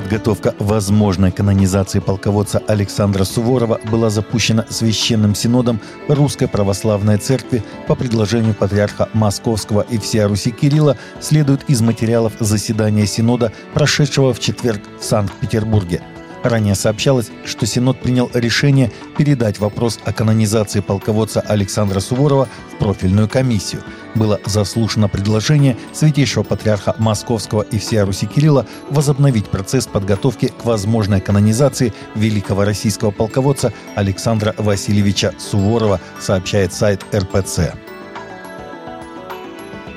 Подготовка возможной канонизации полководца Александра Суворова была запущена Священным Синодом Русской Православной Церкви по предложению патриарха Московского. И всея Руси Кирилла следует из материалов заседания Синода, прошедшего в четверг в Санкт-Петербурге – Ранее сообщалось, что Синод принял решение передать вопрос о канонизации полководца Александра Суворова в профильную комиссию. Было заслушано предложение Святейшего Патриарха Московского и всея Руси Кирилла возобновить процесс подготовки к возможной канонизации великого российского полководца Александра Васильевича Суворова, сообщает сайт РПЦ.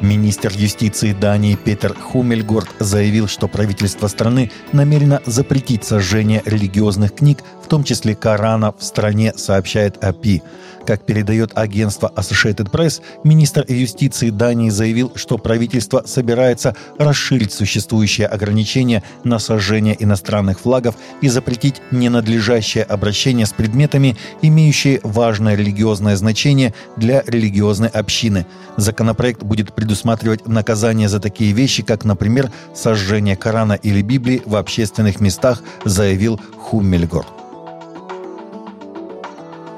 Министр юстиции Дании Петер Хумельгорд заявил, что правительство страны намерено запретить сожжение религиозных книг, в том числе Корана, в стране, сообщает АПИ. Как передает агентство Associated Press, министр юстиции Дании заявил, что правительство собирается расширить существующие ограничения на сожжение иностранных флагов и запретить ненадлежащее обращение с предметами, имеющие важное религиозное значение для религиозной общины. Законопроект будет предусматривать наказание за такие вещи, как, например, сожжение Корана или Библии в общественных местах, заявил Хуммельгорд.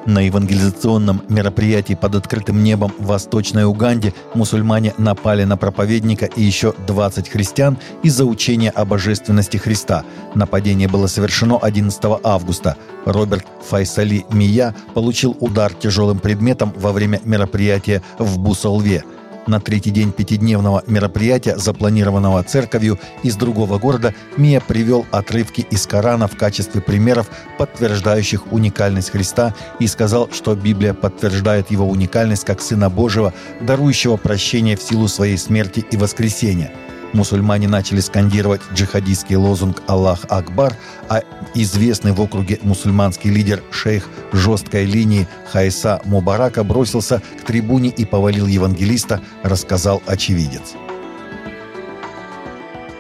На евангелизационном мероприятии под открытым небом в Восточной Уганде мусульмане напали на проповедника и еще 20 христиан из-за учения о божественности Христа. Нападение было совершено 11 августа. Роберт Файсали Мия получил удар тяжелым предметом во время мероприятия в Бусалве – на третий день пятидневного мероприятия, запланированного церковью из другого города, Мия привел отрывки из Корана в качестве примеров, подтверждающих уникальность Христа, и сказал, что Библия подтверждает его уникальность как Сына Божьего, дарующего прощение в силу своей смерти и воскресения – мусульмане начали скандировать джихадистский лозунг «Аллах Акбар», а известный в округе мусульманский лидер шейх жесткой линии Хайса Мубарака бросился к трибуне и повалил евангелиста, рассказал очевидец.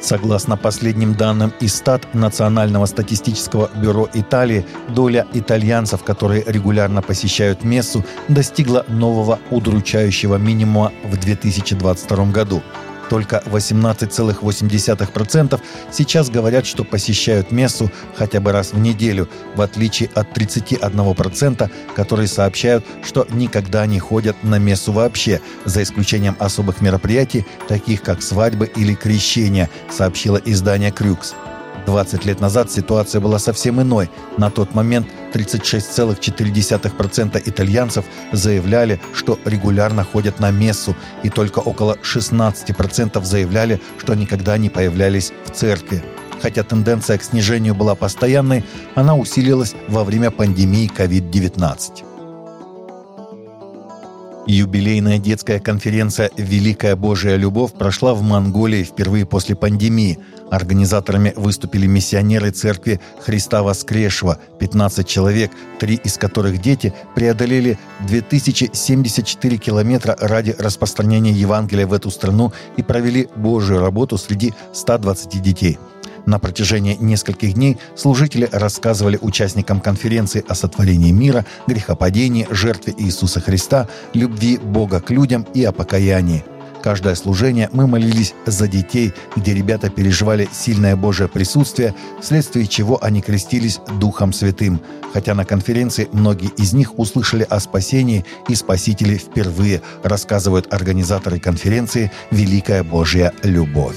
Согласно последним данным из стат Национального статистического бюро Италии, доля итальянцев, которые регулярно посещают мессу, достигла нового удручающего минимума в 2022 году – только 18,8% сейчас говорят, что посещают мессу хотя бы раз в неделю, в отличие от 31%, которые сообщают, что никогда не ходят на мессу вообще, за исключением особых мероприятий, таких как свадьбы или крещения, сообщило издание «Крюкс». 20 лет назад ситуация была совсем иной. На тот момент 36,4% итальянцев заявляли, что регулярно ходят на мессу, и только около 16% заявляли, что никогда не появлялись в церкви. Хотя тенденция к снижению была постоянной, она усилилась во время пандемии COVID-19. Юбилейная детская конференция «Великая Божья любовь» прошла в Монголии впервые после пандемии. Организаторами выступили миссионеры церкви Христа Воскресшего, 15 человек, три из которых дети, преодолели 2074 километра ради распространения Евангелия в эту страну и провели Божью работу среди 120 детей – на протяжении нескольких дней служители рассказывали участникам конференции о сотворении мира, грехопадении, жертве Иисуса Христа, любви Бога к людям и о покаянии. Каждое служение мы молились за детей, где ребята переживали сильное Божье присутствие, вследствие чего они крестились Духом Святым. Хотя на конференции многие из них услышали о спасении и Спасителе впервые, рассказывают организаторы конференции «Великая Божья любовь».